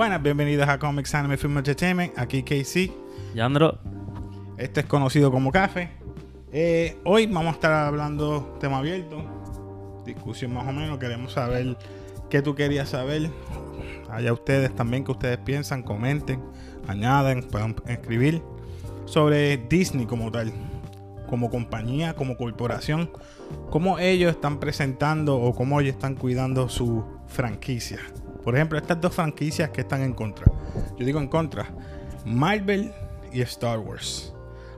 Buenas, bienvenidos a Comics Anime Film Entertainment. Aquí KC. Yandro. Este es conocido como Café. Eh, hoy vamos a estar hablando tema abierto, discusión más o menos. Queremos saber qué tú querías saber. Allá ustedes también, que ustedes piensan, comenten, añaden, puedan escribir sobre Disney como tal, como compañía, como corporación, cómo ellos están presentando o cómo ellos están cuidando su franquicia. Por ejemplo, estas dos franquicias que están en contra. Yo digo en contra. Marvel y Star Wars.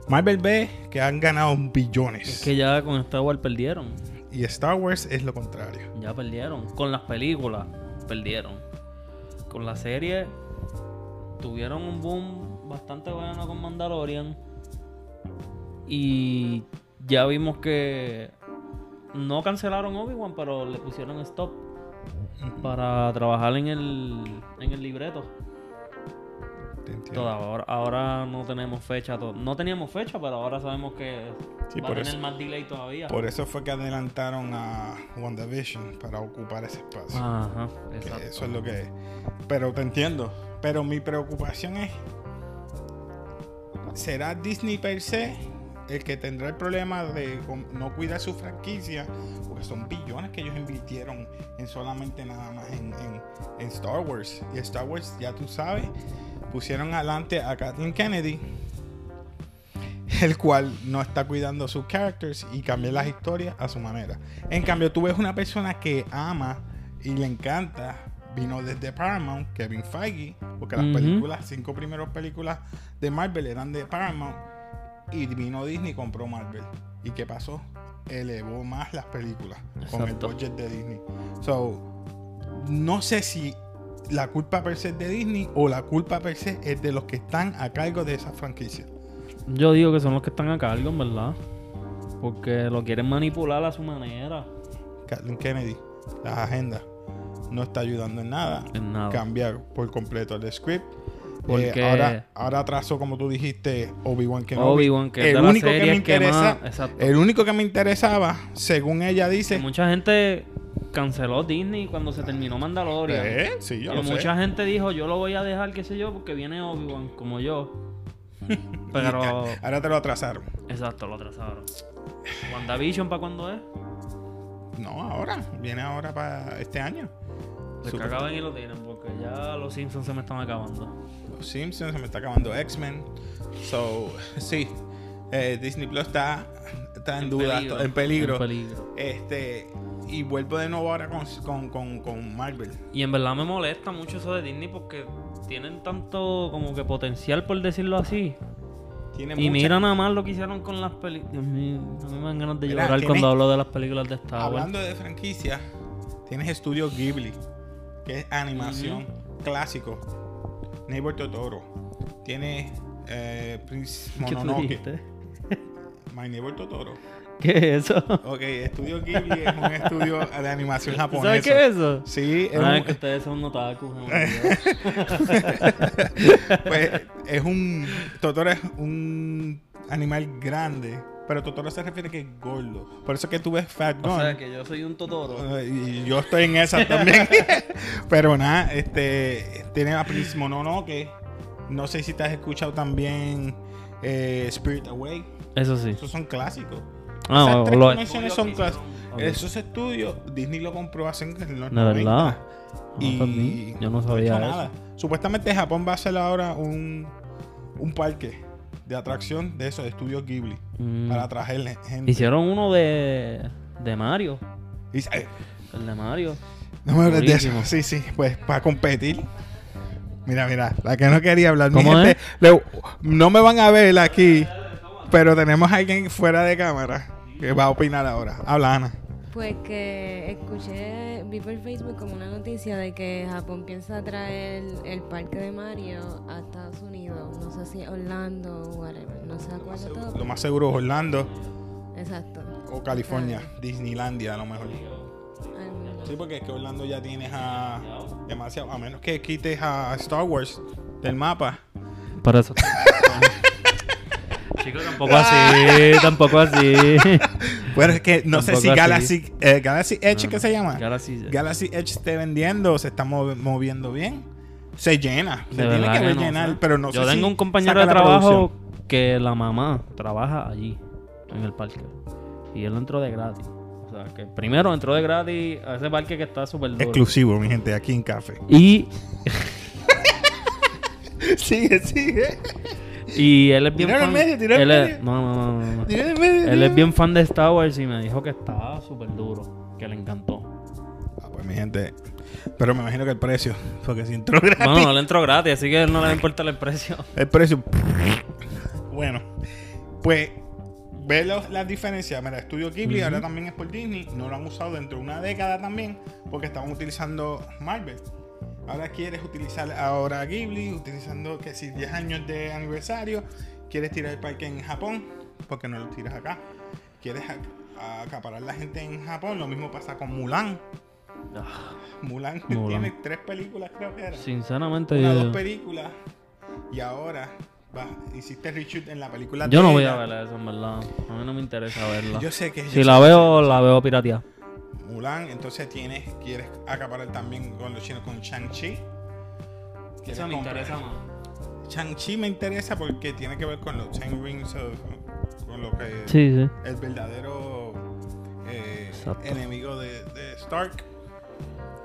Marvel ve que han ganado billones. Es que ya con Star Wars perdieron. Y Star Wars es lo contrario. Ya perdieron. Con las películas perdieron. Con la serie tuvieron un boom bastante bueno con Mandalorian. Y ya vimos que no cancelaron Obi-Wan, pero le pusieron stop para trabajar en el, en el libreto. Te entiendo. Toda, ahora, ahora no tenemos fecha. to- No teníamos fecha, pero ahora sabemos que Sí, va por a tener eso. más delay todavía. Por eso fue que adelantaron a WandaVision para ocupar ese espacio. Ajá, exacto. eso es lo que es. Pero te entiendo. Pero mi preocupación es. ¿Será Disney per se el que tendrá el problema de no cuidar su franquicia? Porque son billones que ellos invirtieron en solamente nada más en, en- en Star Wars. Y Star Wars, ya tú sabes, pusieron adelante a Kathleen Kennedy. El cual no está cuidando sus characters y cambia las historias a su manera. En cambio, tú ves una persona que ama y le encanta. Vino desde Paramount, Kevin Feige, porque las películas, cinco primeras películas de Marvel eran de Paramount. Y vino Disney y compró Marvel. ¿Y qué pasó? Elevó más las películas con el budget de Disney. So, no sé si la culpa per se es de Disney o la culpa per se es de los que están a cargo de esa franquicia. Yo digo que son los que están a cargo, en verdad. Porque lo quieren manipular a su manera. Kathleen Kennedy, las agendas, no está ayudando en nada. En nada. Cambiar por completo el script. Porque- Eh, ahora, ahora atrasó, como tú dijiste, Obi-Wan Kenobi. Obi-Wan, que el único que me que interesa, más- el único que me interesaba, según ella dice, Mucha gente canceló Disney cuando se terminó Mandalorian. Eh, sí, yo lo mucha sé. gente dijo, yo lo voy a dejar, qué sé yo, porque viene Obi-Wan, como yo. Pero... Ahora te lo atrasaron. Exacto, lo atrasaron. ¿WandaVision para cuándo es? No, ahora, viene ahora para este año. Que acaben y lo tienen, porque ya los Simpsons se me están acabando. Simpsons, se me está acabando X-Men. So, sí, eh, Disney Plus está, está en, duda, peligro, en peligro. en peligro. Este, y vuelvo de nuevo ahora con, con, con, con Marvel. Y en verdad me molesta mucho eso de Disney porque tienen tanto como que potencial, por decirlo así. Tiene Y mucha- mira nada más lo que hicieron con las películas. Dios mío, a mí me dan ganas de llorar cuando hablo de las películas de Star Wars. Hablando de franquicia, tienes Estudio Ghibli, que es animación clásico. Neighbor Totoro. Tienes eh, Prince ¿Qué tú Mononoke. My Neighbor Totoro. ¿Qué es eso? Ok, Estudio Ghibli es un estudio de animación ¿Tú japonesa. ¿Sabes qué es eso? Sí, es Ah, un- es que ustedes son otakus. olvidó. pues es un Totoro es un animal grande, pero Totoro se refiere que es gordo. Por eso que tú ves Fat o Gun. sea, que yo soy un Totoro. Y yo estoy en esa también. pero nada, este tiene a Prince Mononoke. No sé si te has escuchado también eh, Spirit Away. Eso sí. Esos son clásicos. Ah, Esas o- tres lo- convenciones son clásicos. Esos estudios Disney lo compró hace en los De 90. verdad. Y yo no sabía eso. nada. Supuestamente Japón va a hacer ahora un, un parque de atracción de esos de estudios Ghibli Mm. para traerle gente. Hicieron uno de, de Mario. Y- eh, El de Mario. no me hables de eso. Sí, sí, pues para competir. Mira, mira, la que no quería hablar. Mi ¿Cómo gente, le- no me van a ver aquí, pero tenemos a alguien fuera de cámara que va a opinar ahora. Habla, Ana. Pues que escuché, vi por Facebook como una noticia de que Japón piensa traer el parque de Mario a Estados Unidos. No sé si Orlando o whatever. No sé cuál de Lo todo. más seguro es Orlando Exacto. o California, Disneylandia a lo mejor. Sí, porque es que Orlando ya tienes a demasiado, a menos que quites a Star Wars del mapa. Para eso. Chicos, tampoco así, tampoco así. Bueno, es que no sé si. Galaxy, eh, Galaxy Edge, No, ¿qué no. se llama? Galaxy. Galaxy Edge esté vendiendo, se está mov- moviendo bien. se llena. Se tiene que, ver no pero no Yo sé tengo si un compañero de trabajo que la mamá trabaja allí, en el parque. Y él entró de gratis. O sea, que primero entró de gratis a ese parque que está súper. Exclusivo, mi gente, aquí en Café. Y, sigue, sigue. Y él es bien Tíralo en fan. medio, tíralo en él es- medio. no, no, no, no, en medio, Él es bien fan de Star Wars y me dijo que estaba súper duro. Que le encantó. Ah, pues mi gente. Pero me imagino que el precio, porque si entró gratis. Bueno, no le entró gratis, así que no le va a importar el precio. El precio. Bueno, pues ve las diferencias. Mira, Estudio Ghibli ahora también es por Disney. No lo han usado dentro de una década también, porque estaban utilizando Marvel. Ahora quieres utilizar ahora Ghibli, utilizando que si 10 años de aniversario, quieres tirar el parque en Japón, porque no lo tiras acá. Quieres acaparar la gente en Japón, lo mismo pasa con Mulan. Mulan, Mulan. tiene tres películas, creo que era Sinceramente, una yo, dos películas y ahora hiciste reshoot en la película yo no voy ella. a ver eso, en verdad. A mí no me interesa verla. yo sé que Si la veo, la veo pirateada. Mulan entonces tienes quieres acaparar también con los chinos con Shang-Chi Esa me comprar- interesa más. Shang-Chi me interesa porque tiene que ver con los Ten Rings of- con lo que Sí, sí. el verdadero eh, enemigo de, de Stark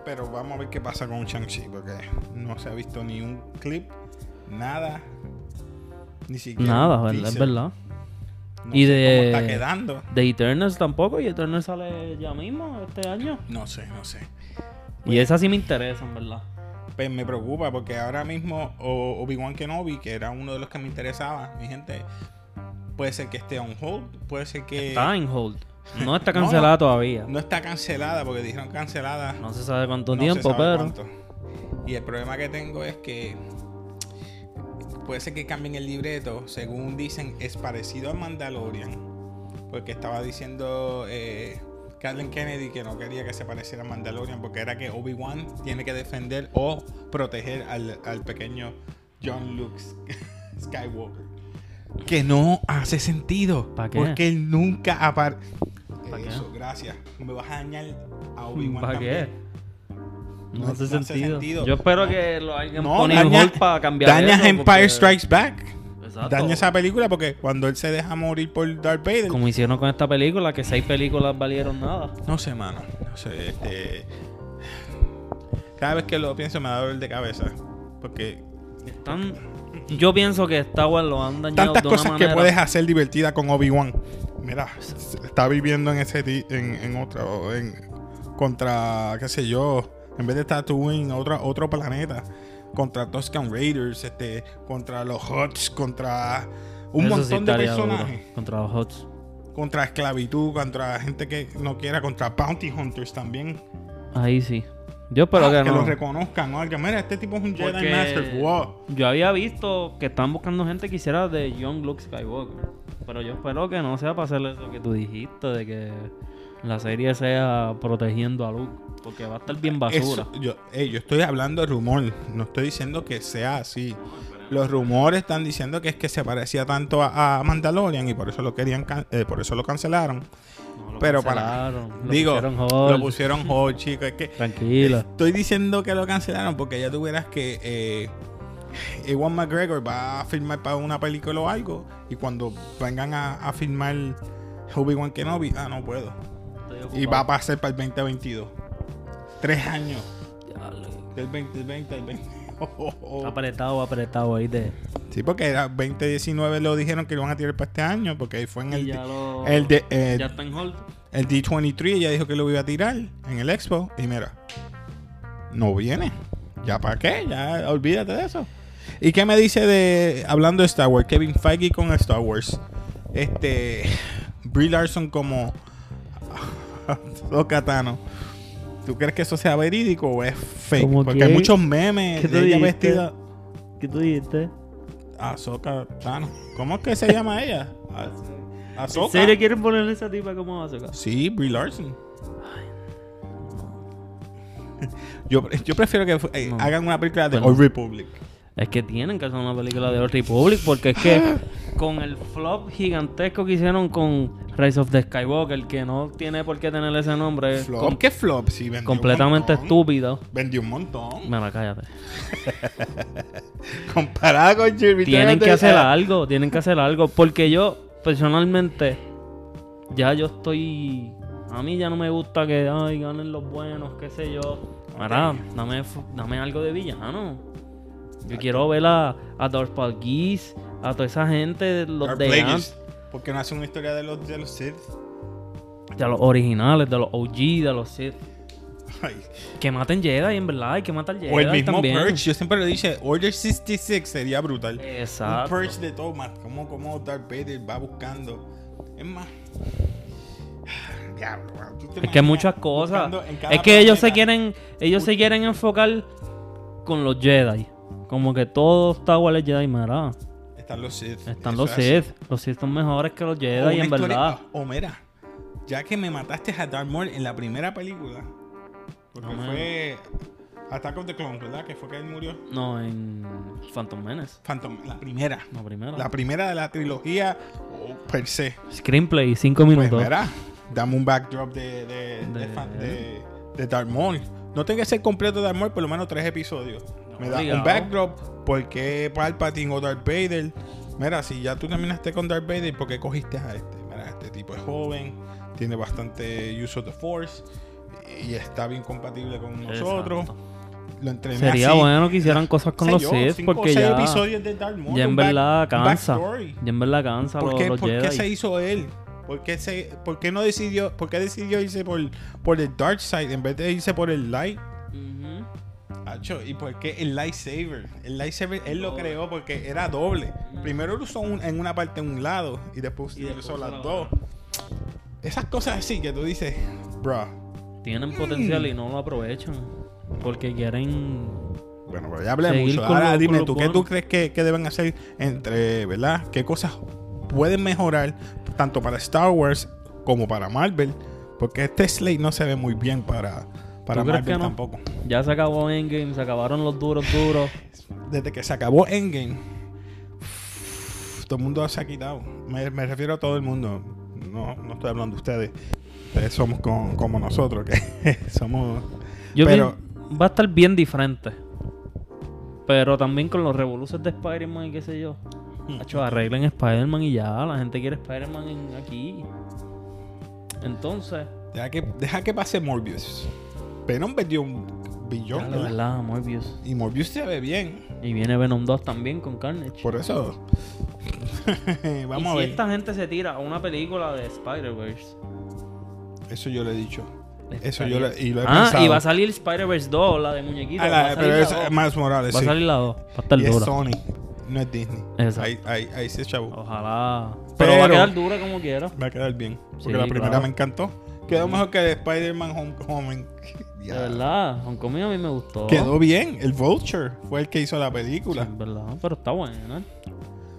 pero vamos a ver qué pasa con Shang-Chi porque no se ha visto ni un clip nada ni siquiera Nada, es verdad. No Y sé de- cómo está quedando. De Eternals tampoco, y Eternals sale ya mismo, este año. No sé, no sé. Y esa sí me interesa, en verdad. Pues me preocupa porque ahora mismo Obi-Wan Kenobi, que era uno de los que me interesaba, mi gente, puede ser que esté on hold, puede ser que Está en hold. No está cancelada todavía. no está cancelada porque dijeron cancelada. No se sabe cuánto no tiempo, pero. Y el problema que tengo es que puede ser que cambien el libreto, según dicen, es parecido a Mandalorian, porque estaba diciendo eh, Kathleen Kennedy que no quería que se pareciera a Mandalorian, porque era que Obi-Wan tiene que defender o proteger al, al pequeño John Luke Skywalker. Que no hace sentido. ¿Pa qué? Porque él nunca aparece. Eso, gracias. Me vas a dañar a Obi-Wan ¿Para también. qué? No, No- hace, no hace sentido. Yo espero que lo hayan No, ponido en hold para cambiar Dañas eso, Empire porque- Strikes Back. Exacto. Daña esa película porque cuando él se deja morir por Darth Vader. Como hicieron con esta película, que seis películas valieron nada. No sé, mano. No sé, este. Cada vez que lo pienso me da dolor de cabeza. Porque Están... Yo pienso que Star Wars lo han dañado tantas de una cosas manera... que puedes hacer divertida con Obi-Wan. Mira, está viviendo en ese en, en otro, en contra, qué sé yo, en vez de Tatooine, otro, otro planeta, contra Tuscan Raiders, este, contra los Huts, contra un Eso sí montón de duro, personajes, Contra los Hots. contra esclavitud, contra gente que no quiera, contra bounty hunters también. Ahí sí. Yo espero Ah, que, que no. lo reconozcan, ¿no? Que, mira, este tipo es un Jedi Porque Master. Wow. Yo había visto que están buscando gente que hiciera de Young Luke Skywalker. Pero yo espero que no sea para hacer eso que tú dijiste, de que la serie sea protegiendo a Luke. Porque va a estar bien basura. Eso, yo, estoy hablando de rumor, no estoy diciendo que sea así. Los rumores están diciendo que es que se parecía tanto a, a Mandalorian y por eso lo querían, eh, por eso lo cancelaron. No, lo pero para- lo Digo, pusieron hold. lo pusieron hold, chicos. Es que Tranquila. estoy diciendo que lo cancelaron porque ya tuvieras que eh, Ewan McGregor va a filmar para una película o algo y cuando vengan a, a filmar Obi-Wan Kenobi, ah, no puedo. Y va a pasar para el 2022. Tres años. Del 2020 al 20. Apretado, apretado ahí de. Sí, porque era 2019 lo dijeron que lo van a tirar para este año, porque fue en el, ya lo- el, de, eh, ya está en hold. el D23, ella dijo que lo iba a tirar en el Expo, y mira, no viene. ¿Ya para qué? Ya olvídate de eso. ¿Y qué me dice de, hablando de Star Wars, Kevin Feige con Star Wars? Este, Brie Larson como Tano. ¿Tú crees que eso sea verídico o es fake? ¿Cómo Porque qué? hay muchos memes ¿Qué de ella dijiste? vestida. ¿Qué tú dijiste? Ahsoka Tano. ¿Cómo es que se llama ella? Ah- ¿En serio quieren ponerle esa tipa como Ahsoka? Sí, Brie Larson. Yo, yo prefiero que eh, No. hagan una película de Bueno. Old Republic. Es que tienen que hacer una película de Old Republic porque es que con el flop gigantesco que hicieron con Rise of the Skywalker, que no tiene por qué tener ese nombre. Flop, com- ¿qué flop? Sí, vendió completamente estúpido. Vendió un montón. Mira, cállate. Comparada con Jimmy Tienen que hacer eh, algo, tienen que hacer algo. Porque yo, personalmente, ya yo estoy. A mí ya no me gusta que ay, ganen los buenos, qué sé yo. Mira, dame, dame algo de villano. Yo quiero ver a, a Darth Paul Geese, a toda esa gente, los Darth de antes, ¿Por qué no hace una historia de los, de los Sith? de los originales, de los OG, de los Sith. Ay. Que maten Jedi, en verdad, hay que matar Jedi O el mismo también. Purge. Yo siempre le dije, Order 66 sería brutal. Exacto. Un Purge de Thomas. Como, como Darth Vader va buscando. Es más. Diablo, wow. ¿Tú te Es que muchas cosas. Es que ellos se quieren, ellos se quieren enfocar con los Jedi. Como que todo Star Wars es Jedi, mira. Están los Sith. Están los. Sith. Los Sith son mejores que los Jedi, una en historia- verdad. O mira, ya que me mataste a Darth Maul en la primera película. Porque No, fue Attack of the Clones, ¿verdad? Que fue que él murió. No, en Phantom Menace. Phantom, la primera. No, primero. La primera de la trilogía oh, per se. Screenplay, 5 Pues minutos. mira, dame un backdrop de, de, de, De- de, Darth Maul. No tiene que ser completo Darth Maul, por lo menos tres episodios. Me da obligado. un backdrop, porque Palpatine o Darth Vader. Mira, si ya tú terminaste con Darth Vader, ¿por qué cogiste a este? Mira, este tipo es joven, tiene bastante use of the Force y está bien compatible con nosotros. Exacto. Lo entrené Sería así. bueno que hicieran cosas con los Sith cinco porque ya, episodios de Darth Maul, ya en back- verdad un cansa. Ya en verdad cansa ¿Por los, qué, los por qué se hizo él? ¿Por qué, se, por qué no decidió, por qué decidió irse por, por el dark side en vez de irse por el light? Ujú. Acho, ¿Y por qué el lightsaber? El lightsaber él lo creó porque era doble. Primero lo usó un- en una parte en un lado y después Y lo después usó las la dos. Esas cosas así que tú dices, bro. Tienen potencial y no lo aprovechan. Porque quieren. Bueno, pero ya hablé Seguir mucho. Ahora lo- dime tú, ¿qué tú crees que, que deben hacer entre, ¿verdad? ¿Qué cosas pueden mejorar tanto para Star Wars como para Marvel? Porque este slate no se ve muy bien para, para ¿Tú crees Marvel no? tampoco. Ya se acabó Endgame, se acabaron los duros duros. Desde que se acabó Endgame, todo el mundo se ha quitado. Me, me refiero a todo el mundo. No, no estoy hablando de ustedes. Ustedes somos con- como nosotros, que somos... Yo Pero- va a estar bien diferente. Pero también con los revoluciones de Spider-Man y qué sé yo. Hmm. Hacho, arreglen Spider-Man y ya. La gente quiere Spider-Man aquí. Entonces, Deja que, deja que pase Morbius. Venom vendió un billón, ya la ¿verdad? verdad, Morbius. Y Morbius se ve bien. Y viene Venom 2 también con Carnage. Por eso. Vamos y a si ver. esta gente se tira a una película de Spider-Verse. Eso yo le he dicho. Eso yo le, y lo he Ah, pensado. y va a salir Spider-Verse 2, la de muñequitos. Ah, la- pero es. Miles Morales, Va a salir la 2. Va a estar Y es dura. Sony, no es Disney. Exacto. Ahí, ahí, ahí sí, chavo. Ojalá. Pero, va a Pero- quedar dura como quiera. Va a quedar bien. Porque Sí, la primera claro. me encantó. Quedó mejor que Spider-Man Homecoming. De verdad, Homecoming a mí me gustó. Quedó bien. El Vulture fue el que hizo la película. Sí, verdad, pero está buena.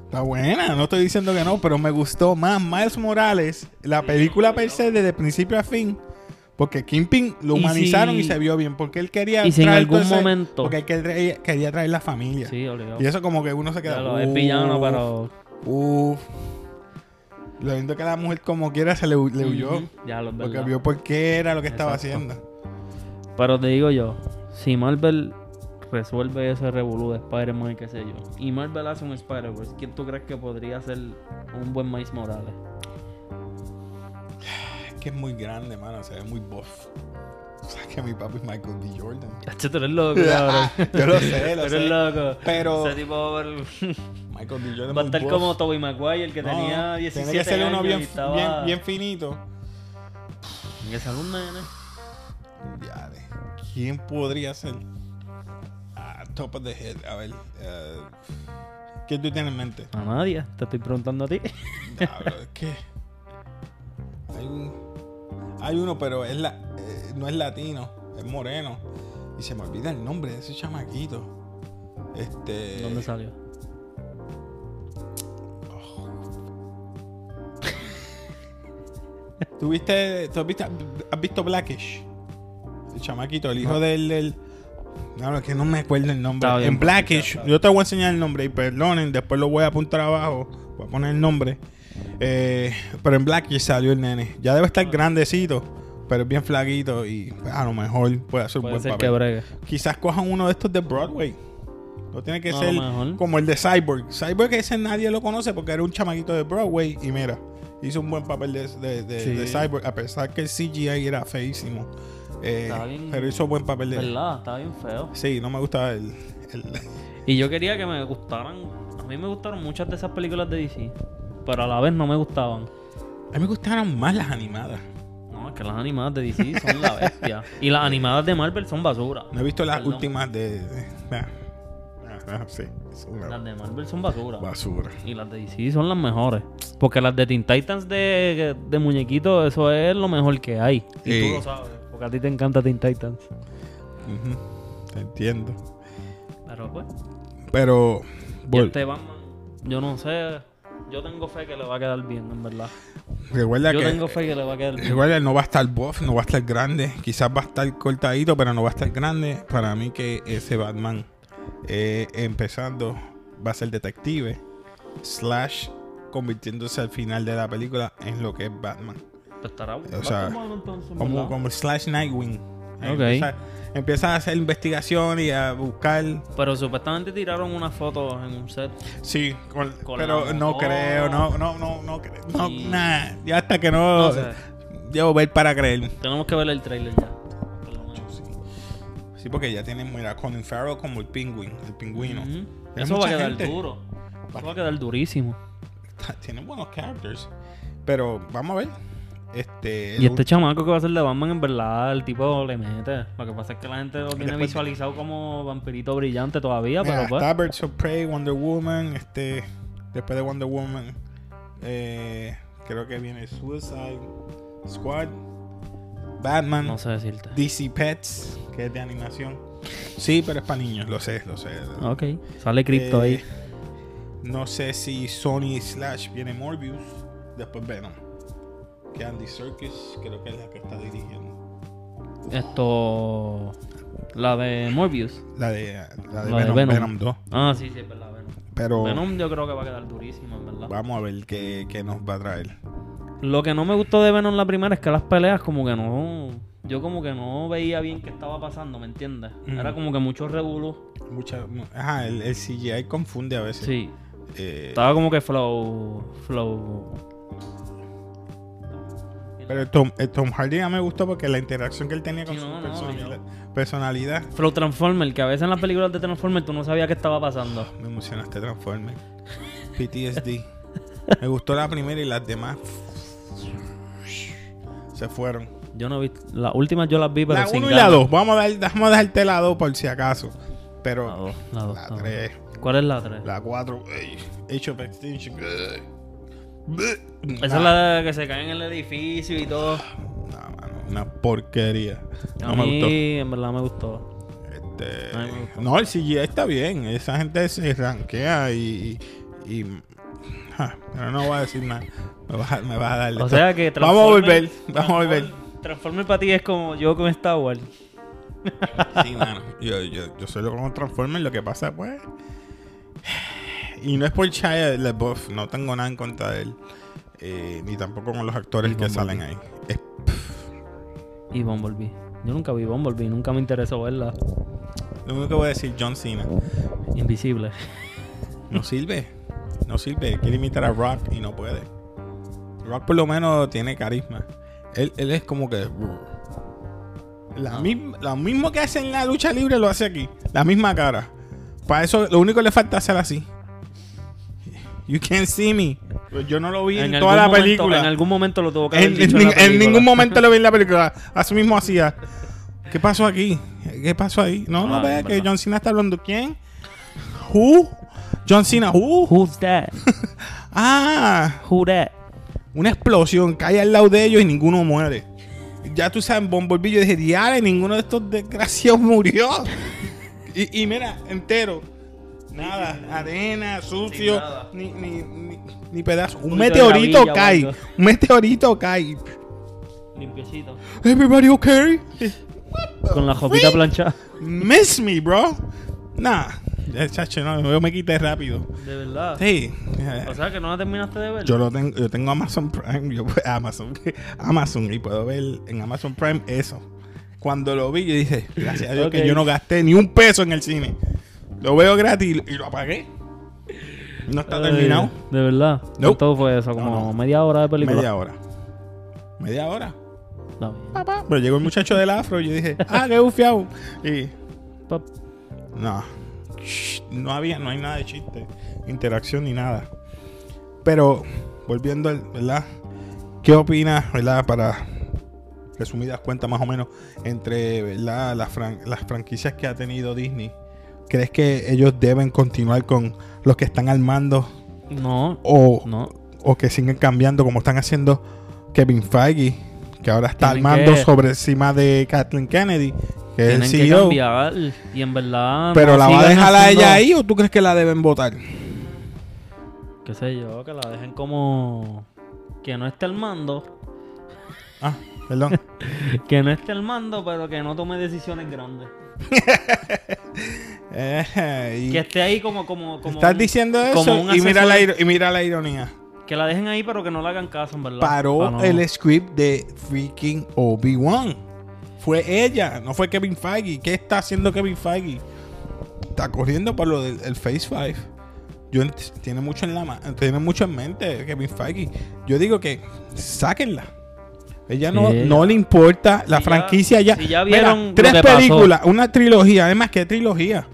Está buena, no estoy diciendo que no, pero me gustó más Miles Morales, la película per se desde principio a fin. Porque Kingpin lo Y humanizaron si- y se vio bien. Porque él quería. y si en traer algún todo ese- momento- Porque él quería, quería traer la familia. Sí, obligado. Y eso, como que uno se queda. Ya lo es villano, "Uf, pero. Uf. Lo lindo que la mujer, como quiera, se le, hu- le huyó. Ya lo Porque vio por qué era lo que estaba haciendo. Pero te digo yo, si Marvel resuelve ese revolú de Spider-Man y qué sé yo, y Marvel hace un Spider-Verse, ¿quién tú crees que podría ser un buen Miles Morales? Es que es muy grande, mano. Se ve muy buff. O sea, que mi papi es Michael B. Jordan. Chacho, tú eres loco, cabrón. Yo lo sé, lo Tú sé. eres loco. Pero- Ese tipo va a ver- Michael B. Jordan va a estar buff. como Tobey Maguire, el que No, tenía 17 Tiene que ser uno bien, estaba... bien, bien finito. Tiene que ser un nene. Ya, de- ¿Quién podría ser? Ah, top of the head. A ver. eh, ¿Quién tú tienes en mente? A nadie, te estoy preguntando a ti. Diablo, es que. Hay, un- hay uno, pero es la, eh, no es latino, es moreno. Y se me olvida el nombre de ese chamaquito. Este. ¿Dónde salió? ¿Tú viste, tú has visto, has visto Blackish? El chamaquito, el hijo del, del- No, es que no me acuerdo el nombre. Bien, en Blackish, está bien. yo te voy a enseñar el nombre y perdonen, después lo voy a apuntar abajo. Voy a poner el nombre. Eh, pero en Black ya salió el nene. Ya debe estar grandecito, pero es bien flaquito y pues, a lo mejor puede hacer un Puede buen ser papel. que. Quizás cojan uno de estos de Broadway. No tiene que ser mejor. como el de Cyborg. Cyborg ese nadie lo conoce porque era un chamaquito de Broadway y mira, hizo un buen papel de, de- de- Sí. de Cyborg a pesar que el CGI era feísimo. Eh, bien- pero hizo buen papel de... ¿Verdad? Estaba bien feo. Sí, no me gustaba el... el- Y yo quería que me gustaran. A mí me gustaron muchas de esas películas de DC. Pero a la vez no me gustaban. A mí me gustaron más las animadas. No, es que las animadas de DC son la bestia. y las animadas de Marvel son basura. No he visto las Perdón. últimas de... de- ah, ah, sí, es una Las de Marvel son basura. basura. Y las de DC son las mejores. Porque las de Teen Titans de, de muñequito, eso es lo mejor que hay. Y Sí. tú lo sabes. Porque a ti te encanta Teen Titans. Ujú, Te entiendo. Pero pues. Pero... Este Batman, yo no sé. Yo tengo fe que le va a quedar bien, en verdad. recuerda Yo que... tengo fe que le va a quedar bien. Él no va a estar buff, no va a estar grande. Quizás va a estar cortadito, pero no va a estar grande. Para mí que ese Batman, eh, empezando, va a ser detective. Slash, convirtiéndose al final de la película en lo que es Batman. Pues estará O sea, entonces, Como, como Slash Nightwing. Ok. Empieza, empieza a hacer investigación y a buscar. Pero supuestamente tiraron una foto en un set. Sí, con- Con pero la no creo, no, no, no, no, creo. No, Sí. nah, ya hasta que no. No sé. Debo ver para creer. Tenemos que ver el trailer ya. por lo menos. Sí. Sí, porque ya tienen, mira, Colin Farrell como el pingüino, el pingüino. Eso va a quedar gente. duro. Eso va a quedar durísimo. Tienen buenos characters. Pero vamos a ver. Este. Y este chamaco que va a ser de Batman, en verdad, el tipo le mete. Lo que pasa es que la gente lo tiene Después- visualizado como vampirito brillante todavía, mira, pero pues. está Birds of Prey, Wonder Woman. Este. Después de Wonder Woman. eh, creo que viene Suicide Squad. Batman. No sé decirte. DC Pets, que es de animación. Sí, pero es para niños, lo sé, lo sé. Ok. Sale Crypto Eh, ahí. No sé si Sony Slash viene Morbius. Después Venom. Que Andy Serkis creo que es la que está dirigiendo. Esto. La de Morbius. La de, la de, La de Venom, Venom. Venom 2. Ah, sí, sí, es verdad, Venom. Pero Venom yo creo que va a quedar durísimo, en verdad. vamos a ver qué, qué nos va a traer. Lo que no me gustó de Venom la primera es que las peleas como que no... Yo como que no veía bien qué estaba pasando, ¿me entiendes? Era como que mucho revolú. Mucha, mu- ajá, el, el CGI confunde a veces. Sí. Eh, Estaba como que flow... Flow... pero Tom, el Tom Hardy ya me gustó porque la interacción que él tenía con Sí, su no, no, personalidad, personalidad. Flow Transformer, que a veces en las películas de Transformer tú no sabías qué estaba pasando. Me emocionaste Transformer. PTSD. me gustó la primera y las demás se fueron. Yo no vi... Las últimas yo las vi, pero la sin 1 y la ganas. 2. Vamos a, dar, vamos a dejarte la 2 por si acaso. La Pero la dos, la la dos. 3, ¿Cuál es la 3? la 4, Age of Extinction. Esa es la que se cae en el edificio y todo. No, mano, una porquería. A No me mí, gustó. en verdad me gustó. Este, me gustó. no, el CGI está bien. Esa gente se rankea y. y, y- ja, pero no voy a decir nada. Me vas a, me vas a dar. O sea que Vamos a volver. Vamos a volver. Transformer- Transformer para ti es como yo con Star Wars. Sí, mano. Yo, yo, yo soy lo como Transformer. Lo que pasa, pues. Y no es por Shia LaBeouf. No tengo nada en contra de él. eh, ni tampoco con los actores Y que Bumblebee. salen ahí. Es- Y Bumblebee. Yo nunca vi Bumblebee, nunca me interesó verla. lo único que voy a decir, John Cena. Invisible. No sirve. No sirve. Quiere imitar a Rock y no puede. Rock por lo menos tiene carisma. Él, él es como que... La No. misma, lo mismo que hace en la lucha libre lo hace aquí. La misma cara. Para eso lo único que le falta es hacer así. You can't see me. Pues Yo no lo vi en, toda la momento- película. En algún momento lo tuvo que haber En, dicho en- en la en película. ningún momento lo vi en la película. Así mismo hacía. ¿Qué pasó aquí? ¿Qué pasó ahí? No, no, Ah, vea que. John Cena está hablando. ¿Quién? Who? John Cena, who? Who's that? Ah, Who that? una explosión cae al lado de ellos y ninguno muere. Ya tú sabes, Bumblebee, yo dije, diale, ninguno de estos desgraciados murió. y, y mira, entero. Nada, arena, sucio, nada. ni, ni, ni, ni pedazo. Un meteorito gravilla o cae. Un meteorito cae. Limpiecito. Everybody okay? Con la jopita planchada. Miss me, bro. Nah, chacho, no, yo me quité rápido. De verdad. Sí. O sea que no la terminaste de ver. Yo lo tengo, yo tengo Amazon Prime, yo Amazon, Amazon y puedo ver en Amazon Prime eso. Cuando lo vi, yo dije, gracias a Dios que yo no gasté ni un peso en el cine. Lo veo gratis y lo apagué. No está Ay, terminado. De verdad. No. ¿Cuánto fue eso? Como No, no. media hora de película. Media hora. Media hora. Papá. Pero llegó el muchacho del afro y yo dije, ah, qué bufiado. Y no, no había, no hay nada de chiste, interacción ni nada. Pero volviendo, al- ¿verdad? ¿Qué opinas, verdad? Para resumidas cuentas más o menos entre, ¿verdad? Las, fran- las franquicias que ha tenido Disney. ¿Crees que ellos deben continuar con los que están al mando No, o, no. o que siguen cambiando como están haciendo Kevin Feige, que ahora está al Tienen mando que- sobre encima de Kathleen Kennedy, que es el Tienen que CEO? cambiar. Y en verdad. Pero la va a dejar a ella ahí o tú crees que la deben votar? Qué sé yo, que la dejen como. Que no esté al mando. Ah, perdón. Que no esté al mando, pero que no tome decisiones grandes. Que esté ahí como. como, como estás un- diciendo eso y mira, la, y mira la ironía. Que la dejen ahí, pero que no le hagan caso, en verdad. Paró no- el script de freaking Obi-Wan. Fue ella, no fue Kevin Feige. ¿Qué está haciendo Kevin Feige? Está corriendo por lo del el Phase 5. Yo ent- tiene mucho en la tiene mucho en mente Kevin Feige. Yo digo que sáquenla. Ella no, Sí. no le importa la Si franquicia ya. si ya vieron tres que pasó. películas, una trilogía. Además, ¿qué trilogía?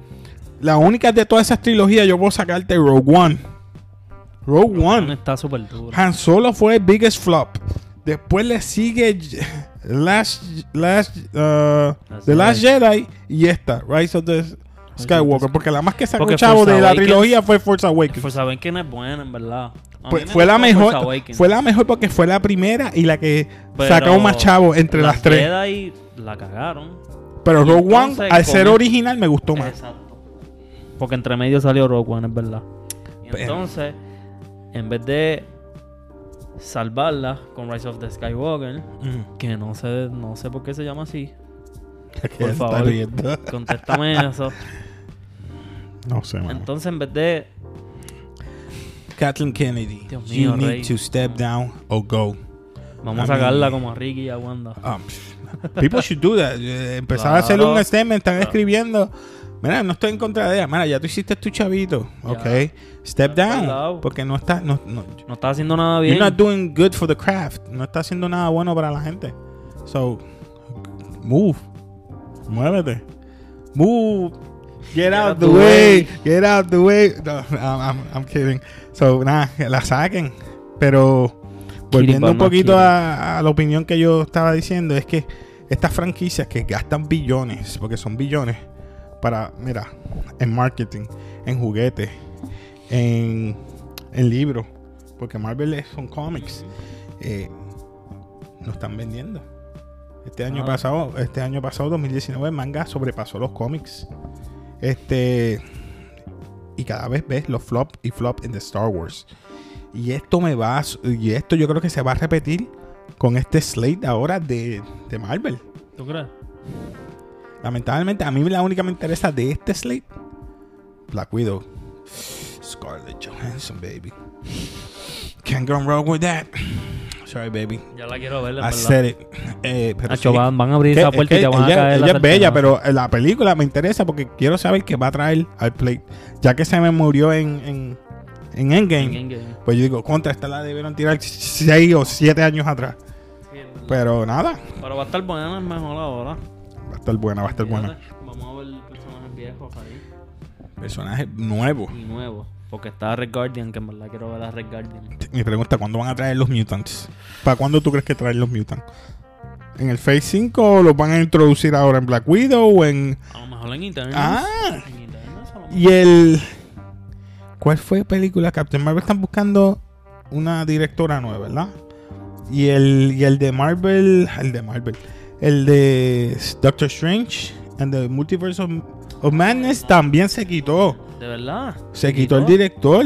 La única de todas esas trilogías yo puedo sacarte Rogue One. Rogue One. Está súper duro. Han Solo fue el biggest flop. Después le sigue Last, Last, uh, Last The Last Jedi. Jedi y esta, Rise of the Skywalker. Porque la más que sacó chavo Force de la trilogía fue Force Awakens. Force Awakens es buena, en verdad. A Fue, me la mejor, fue la mejor porque fue la primera y la que Pero sacó más chavo entre las, tres. Jedi la cagaron. Pero y Rogue One, al ser original, me gustó más. Exacto. Porque entre medio salió Rogue One, es verdad. Y Pero- entonces, en vez de salvarla con Rise of the Skywalker, Mm. que no sé, no sé por qué se llama así. Que Por favor, contéstame eso. No sé, mano. Entonces, en vez de Kathleen Kennedy, Dios you mío, need Rey. to step down or go. vamos a sacarla mean- como a Ricky y a Wanda. Um, people should do that. Eh, Empezar a hacerle un statement, están Claro. escribiendo. Mira, no estoy en contra de ella. Mira, ya tú hiciste tu chavito. Ya. Ok. Step Ya, down. Porque no está. No, no, No está haciendo nada bien. you're not doing good for the craft. No está haciendo nada bueno para la gente. So, move. Muévete. Move. Get, out, the way. Get out the way. No, I'm, kidding. So, nada, la saquen. Pero, volviendo un poquito a, a la opinión que yo estaba diciendo, es que estas franquicias que gastan billones, porque son billones, para, mira, en marketing, en juguetes, en, en libros, porque Marvel es- son cómics, eh, no están vendiendo. Este año Ah. pasado, este año pasado, 2019, manga sobrepasó los cómics. Este y cada vez ves los flop y flop en the Star Wars. Y esto me va a, y esto yo creo que se va a repetir con este slate ahora de, de Marvel. ¿Tú crees? Lamentablemente, a mí la única me interesa de este slate, Black Widow. Scarlett Johansson, baby. Can't go wrong with that. Sorry, baby. Ya la quiero ver, I said it. Eh, pero Nacho, sí. van, van a abrir esa es puerta que y te van a caer ella es bella, pero la película me interesa porque quiero saber qué va a traer al plate. Ya que se me murió en, en, en Endgame, En Endgame. pues yo digo, contra, esta la debieron tirar 6 o 7 años atrás. Sí, es. Pero nada, Pero va a estar buena, es mejor ahora. va a estar buena, va a estar buena. Vamos a ver personajes viejos ahí Personaje nuevo. y nuevos. Porque está Red Guardian, que en verdad quiero ver a Red Guardian. Mi pregunta, ¿cuándo van a traer los mutants? ¿Para cuándo tú crees que traen los mutants? ¿En el Phase 5 los van a introducir ahora en Black Widow o en... A lo mejor en Eternals. Ah, En y el... ¿Cuál fue película? Captain Marvel están buscando una directora nueva, ¿verdad? Y el, y el de Marvel, el de Marvel, el de Doctor Strange and the Multiverse of, of Madness también se quitó. De verdad. Se quitó el director.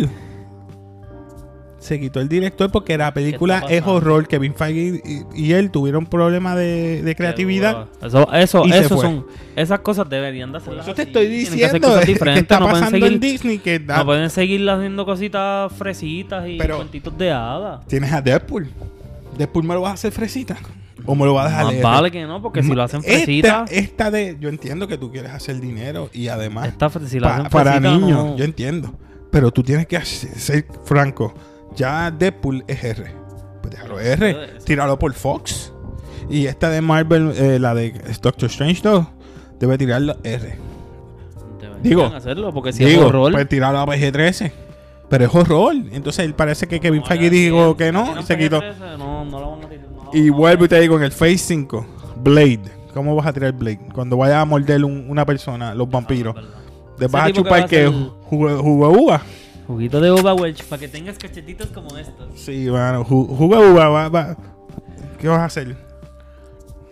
se quitó el director porque la película es horror. Kevin Feige y, y él tuvieron problemas de, de creatividad. Eso, eso, eso son. Esas cosas deberían de hacerlas Eso te estoy que diciendo. que diferentes. está no pasando en seguir, Disney que da- no pueden seguir haciendo cositas fresitas y cuentitos de hadas. tienes a Deadpool. Deadpool me lo vas a hacer fresita. O me lo vas a dejar Más leer. vale que no, porque si lo hacen fresita, esta de. Yo entiendo que tú quieres hacer dinero y además. esta, si lo pa- hacen para fresita, niños, no. yo entiendo. Pero tú tienes que hacer- ser franco. Ya Deadpool es R. Pues déjalo R. Tíralo por Fox. Y esta de Marvel, eh, la de Doctor Strange 2, debe tirarlo R. Deberían Digo, hacerlo, porque si Digo, es horror. pues tirarlo a PG-13. Pero es horror. Entonces él parece que Kevin no, Feige dijo que no y se quitó. PG-13, No, no lo van a tirar. Y vuelvo y te digo, en el Phase 5, Blade. ¿Cómo vas a tirar Blade? Cuando vaya a morder un- una persona, los vampiros. Verdad. ¿Te Ese vas a tipo que chupar va a que ser- jugo jugo de uva? Juguito de Overwatch para que tengas cachetitos como estos. Sí, mano. ju- Jugo de uva. va- va. ¿Qué vas a hacer?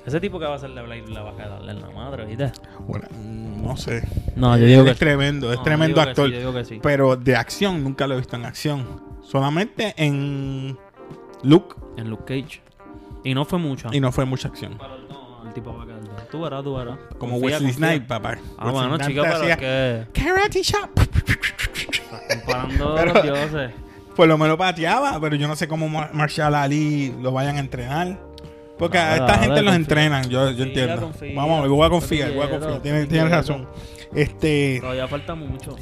Ese tipo que va a hacer la Blade la va a darle en la madre, ¿viste? Bueno, mm, no sé. No, yo digo que es tremendo, es No, tremendo yo digo que actor. sí, yo digo que sí. Pero de acción nunca lo he visto en acción. Solamente en Luke En Luke Cage. Y no fue mucho. y no fue mucha acción. El tipo va a quedar. Tú verás, tú verás. Como Confía, Wesley confía. Snipes, papá. Ah, Wesley bueno, Snipes chica, pero hacía es que. Karate Chop. Comparando Pero- los dioses. Por lo menos pateaba, pero yo no sé cómo Mar- Marshall Ali lo vayan a entrenar. Porque a esta gente los confía. entrenan, yo, yo Confía, entiendo. confía. Vamos, me voy a confiar, voy a Confía, confiar. Tienes, confía. tienes razón. Este, Todavía falta mucho.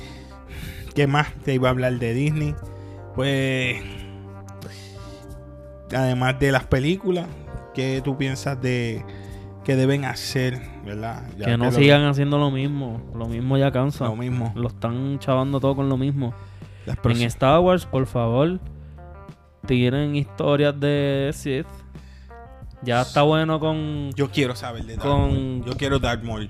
¿qué más te iba a hablar de Disney? Pues, además de las películas, ¿qué tú piensas de que deben hacer, verdad? Ya que no sigan haciendo lo mismo. Lo mismo ya cansa. lo mismo. Lo están chavando todo con lo mismo. Las En Star Wars, por favor, tienen historias de Sith. Ya está bueno con. Yo quiero saber de Darth con-. Yo quiero Darth Maul.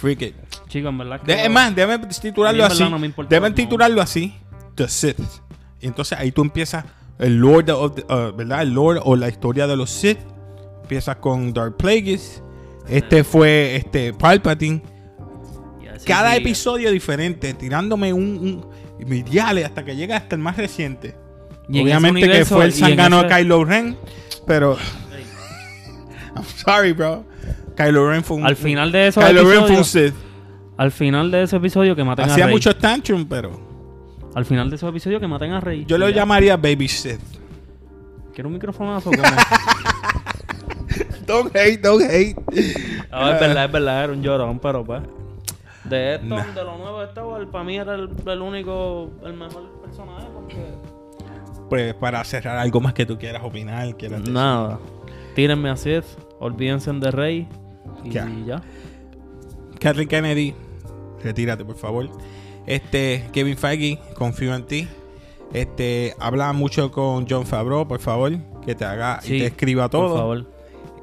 Freak it. Chicos, en verdad es más, deben titularlo así. no me importa deben titularlo así. The Sith. Y entonces ahí tú empiezas el Lord of the- uh, ¿verdad? El Lord o la historia de los Sith. Empiezas con Dark Plagueis. Este fue este Palpatine. Cada sigue. episodio diferente, tirándome un, un mediales hasta que llega hasta el más reciente. Y Obviamente que fue el sangano ese- de Kylo Ren, pero I'm sorry, bro. Kylo Ren fue un Al final de esos Kylo Ren fue un. Sith. Al final de ese episodio que maten a Hacía Rey. muchos tantrum, pero Al final de esos episodios que maten a Rey. yo lo Ya. llamaría Baby Sith. ¿Quiero un microfonazo? ¿Cómo? Don't hate, don't hate. No, es verdad, es verdad, era un llorón, pero pues. De esto, Nah. de lo nuevo de Star para mí era el, el único, el mejor personaje porque... Pues para cerrar algo más que tú quieras opinar, quieras decir. Nada. Tírenme a Sith, olvídense de Rey y Ya. ya. Kathleen Kennedy, retírate por favor. Este, Kevin Feige, confío en ti. Este, habla mucho con John Favreau, por favor, que te haga y te escriba Por todo. favor.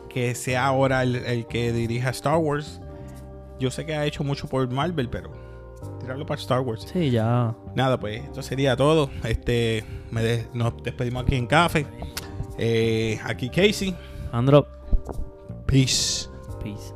Que sea ahora el, el que dirija Star Wars. Yo sé que ha hecho mucho por Marvel, pero tirarlo para Star Wars. Sí, ya. Nada, pues esto sería todo. Este, me de- nos despedimos aquí en Café. Eh, aquí Casey. Andro, Peace. peace.